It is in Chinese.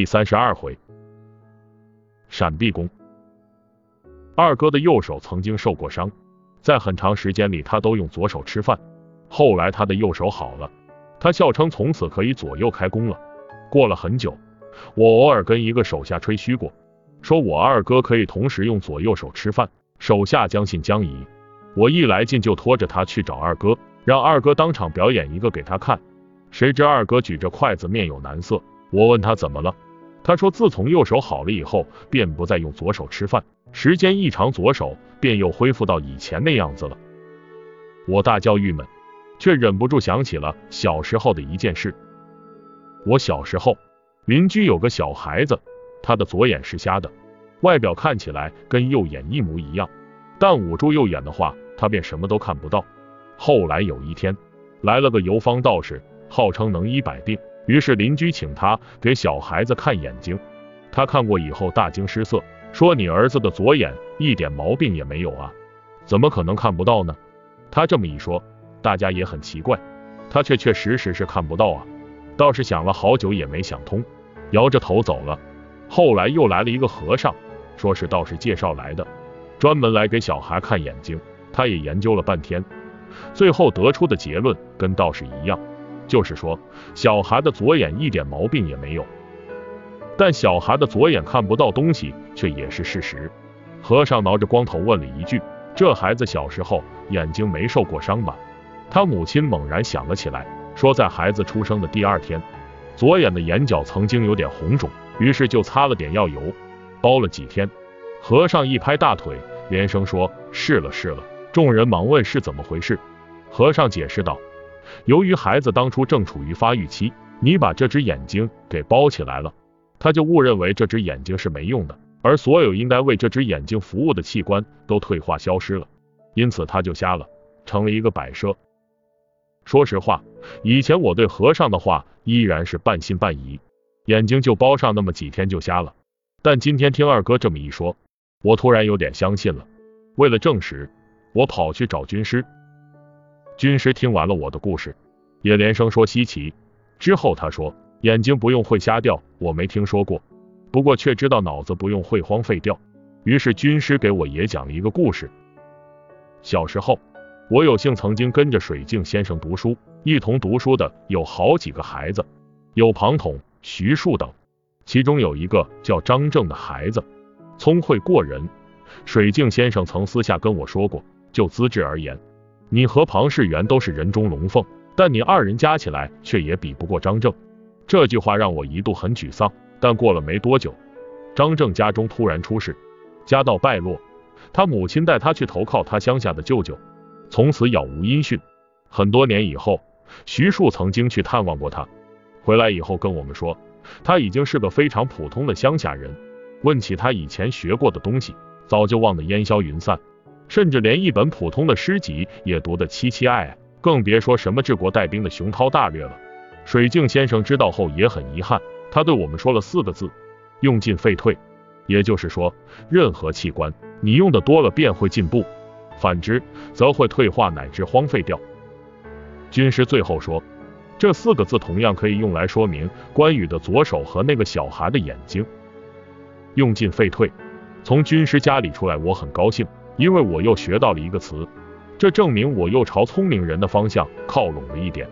第三十二回，闪避功。二哥的右手曾经受过伤，在很长时间里他都用左手吃饭。后来他的右手好了，他笑称从此可以左右开弓了。过了很久，我偶尔跟一个手下吹嘘过，说我二哥可以同时用左右手吃饭。手下将信将疑，我一来劲就拖着他去找二哥，让二哥当场表演一个给他看。谁知二哥举着筷子，面有难色。我问他怎么了，他说自从右手好了以后，便不再用左手吃饭，时间一长，左手便又恢复到以前那样子了。我大叫郁闷，却忍不住想起了小时候的一件事。我小时候，邻居有个小孩子，他的左眼是瞎的，外表看起来跟右眼一模一样，但捂住右眼的话，他便什么都看不到。后来有一天，来了个游方道士，号称能医百病。于是邻居请他给小孩子看眼睛，他看过以后大惊失色，说：“你儿子的左眼一点毛病也没有啊，怎么可能看不到呢？”他这么一说，大家也很奇怪，他确确实实是看不到啊。道士想了好久也没想通，摇着头走了。后来又来了一个和尚，说是道士介绍来的，专门来给小孩看眼睛。他也研究了半天，最后得出的结论跟道士一样。就是说，小孩的左眼一点毛病也没有，但小孩的左眼看不到东西却也是事实。和尚挠着光头问了一句：“这孩子小时候眼睛没受过伤吧？”他母亲猛然想了起来，说在孩子出生的第二天，左眼的眼角曾经有点红肿，于是就擦了点药油，包了几天。和尚一拍大腿，连声说：“是了是了。”众人忙问是怎么回事，和尚解释道。由于孩子当初正处于发育期，你把这只眼睛给包起来了，他就误认为这只眼睛是没用的，而所有应该为这只眼睛服务的器官都退化消失了，因此他就瞎了，成了一个摆设。说实话，以前我对和尚的话依然是半信半疑，眼睛就包上那么几天就瞎了。但今天听二哥这么一说，我突然有点相信了。为了证实，我跑去找军师。军师听完了我的故事，也连声说稀奇。之后他说，眼睛不用会瞎掉，我没听说过，不过却知道脑子不用会荒废掉。于是军师给我也讲了一个故事。小时候，我有幸曾经跟着水镜先生读书，一同读书的有好几个孩子，有庞统、徐庶等，其中有一个叫张正的孩子，聪慧过人。水镜先生曾私下跟我说过，就资质而言。你和庞士元都是人中龙凤，但你二人加起来却也比不过张正。这句话让我一度很沮丧。但过了没多久，张正家中突然出事，家道败落，他母亲带他去投靠他乡下的舅舅，从此杳无音讯。很多年以后，徐庶曾经去探望过他，回来以后跟我们说，他已经是个非常普通的乡下人。问起他以前学过的东西，早就忘得烟消云散。甚至连一本普通的诗集也读得凄凄爱爱，更别说什么治国带兵的雄韬大略了。水镜先生知道后也很遗憾，他对我们说了四个字：用进废退。也就是说，任何器官你用的多了便会进步，反之则会退化乃至荒废掉。军师最后说，这四个字同样可以用来说明关羽的左手和那个小孩的眼睛。用进废退。从军师家里出来，我很高兴。因为我又学到了一个词，这证明我又朝聪明人的方向靠拢了一点。